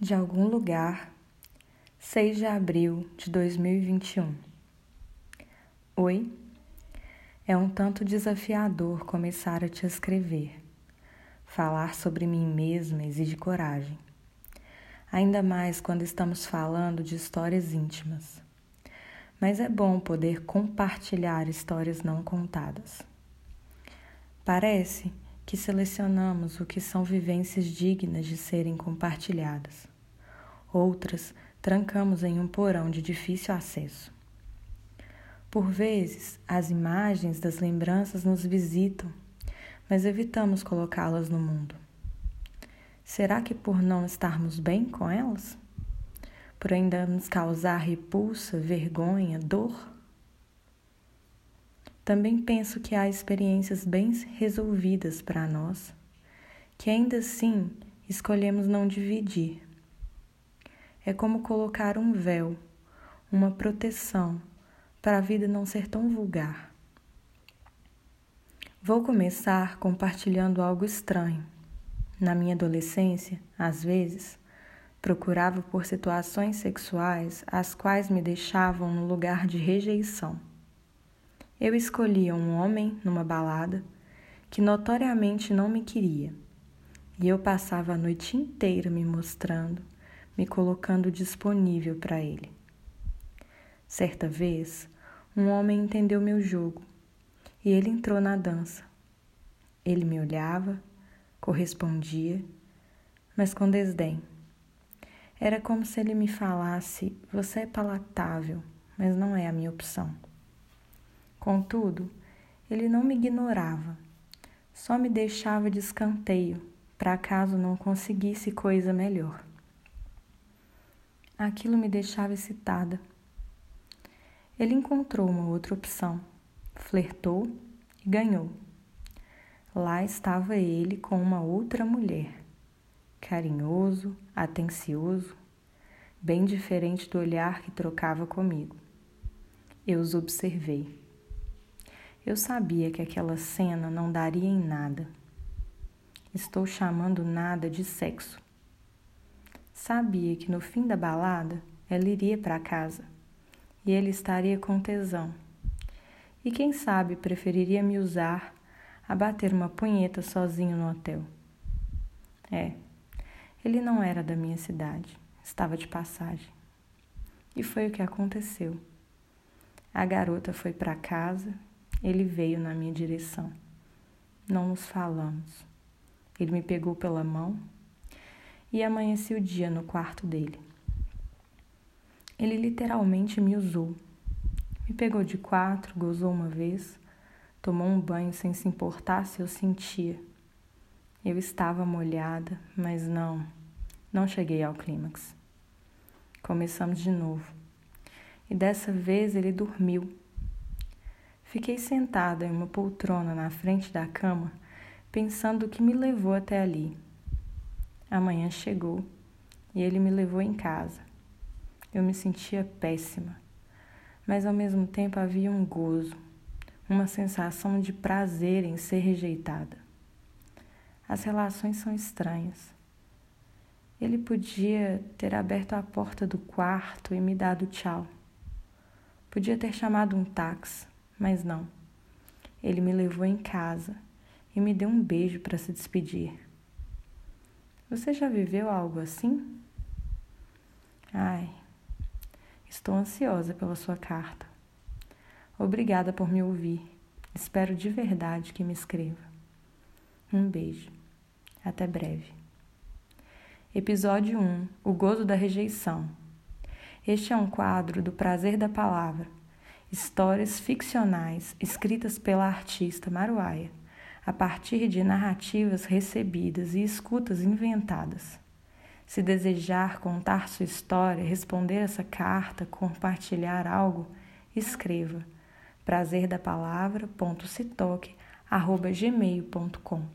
de algum lugar, 6 de abril de 2021. Oi, é um tanto desafiador começar a te escrever. Falar sobre mim mesma exige coragem, ainda mais quando estamos falando de histórias íntimas. Mas é bom poder compartilhar histórias não contadas. Parece que selecionamos o que são vivências dignas de serem compartilhadas. Outras trancamos em um porão de difícil acesso. Por vezes, as imagens das lembranças nos visitam, mas evitamos colocá-las no mundo. Será que por não estarmos bem com elas? Por ainda nos causar repulsa, vergonha, dor? Também penso que há experiências bem resolvidas para nós, que ainda assim escolhemos não dividir. É como colocar um véu, uma proteção, para a vida não ser tão vulgar. Vou começar compartilhando algo estranho. Na minha adolescência, às vezes, procurava por situações sexuais as quais me deixavam no lugar de rejeição. Eu escolhia um homem numa balada que notoriamente não me queria, e eu passava a noite inteira me mostrando, me colocando disponível para ele. Certa vez, um homem entendeu meu jogo e ele entrou na dança. Ele me olhava, correspondia, mas com desdém. Era como se ele me falasse: Você é palatável, mas não é a minha opção. Contudo, ele não me ignorava, só me deixava de escanteio para caso não conseguisse coisa melhor. Aquilo me deixava excitada. Ele encontrou uma outra opção, flertou e ganhou. Lá estava ele com uma outra mulher, carinhoso, atencioso, bem diferente do olhar que trocava comigo. Eu os observei. Eu sabia que aquela cena não daria em nada. Estou chamando nada de sexo. Sabia que no fim da balada ela iria para casa e ele estaria com tesão. E quem sabe preferiria me usar a bater uma punheta sozinho no hotel. É, ele não era da minha cidade, estava de passagem. E foi o que aconteceu. A garota foi para casa ele veio na minha direção. Não nos falamos. Ele me pegou pela mão e amanheci o dia no quarto dele. Ele literalmente me usou. Me pegou de quatro, gozou uma vez, tomou um banho sem se importar se eu sentia. Eu estava molhada, mas não, não cheguei ao clímax. Começamos de novo. E dessa vez ele dormiu Fiquei sentada em uma poltrona na frente da cama, pensando o que me levou até ali. Amanhã chegou e ele me levou em casa. Eu me sentia péssima, mas ao mesmo tempo havia um gozo, uma sensação de prazer em ser rejeitada. As relações são estranhas. Ele podia ter aberto a porta do quarto e me dado tchau. Podia ter chamado um táxi mas não. Ele me levou em casa e me deu um beijo para se despedir. Você já viveu algo assim? Ai, estou ansiosa pela sua carta. Obrigada por me ouvir. Espero de verdade que me escreva. Um beijo. Até breve. Episódio 1 O Gozo da Rejeição. Este é um quadro do Prazer da Palavra histórias ficcionais escritas pela artista Maruaia, a partir de narrativas recebidas e escutas inventadas. Se desejar contar sua história, responder essa carta, compartilhar algo, escreva prazer da.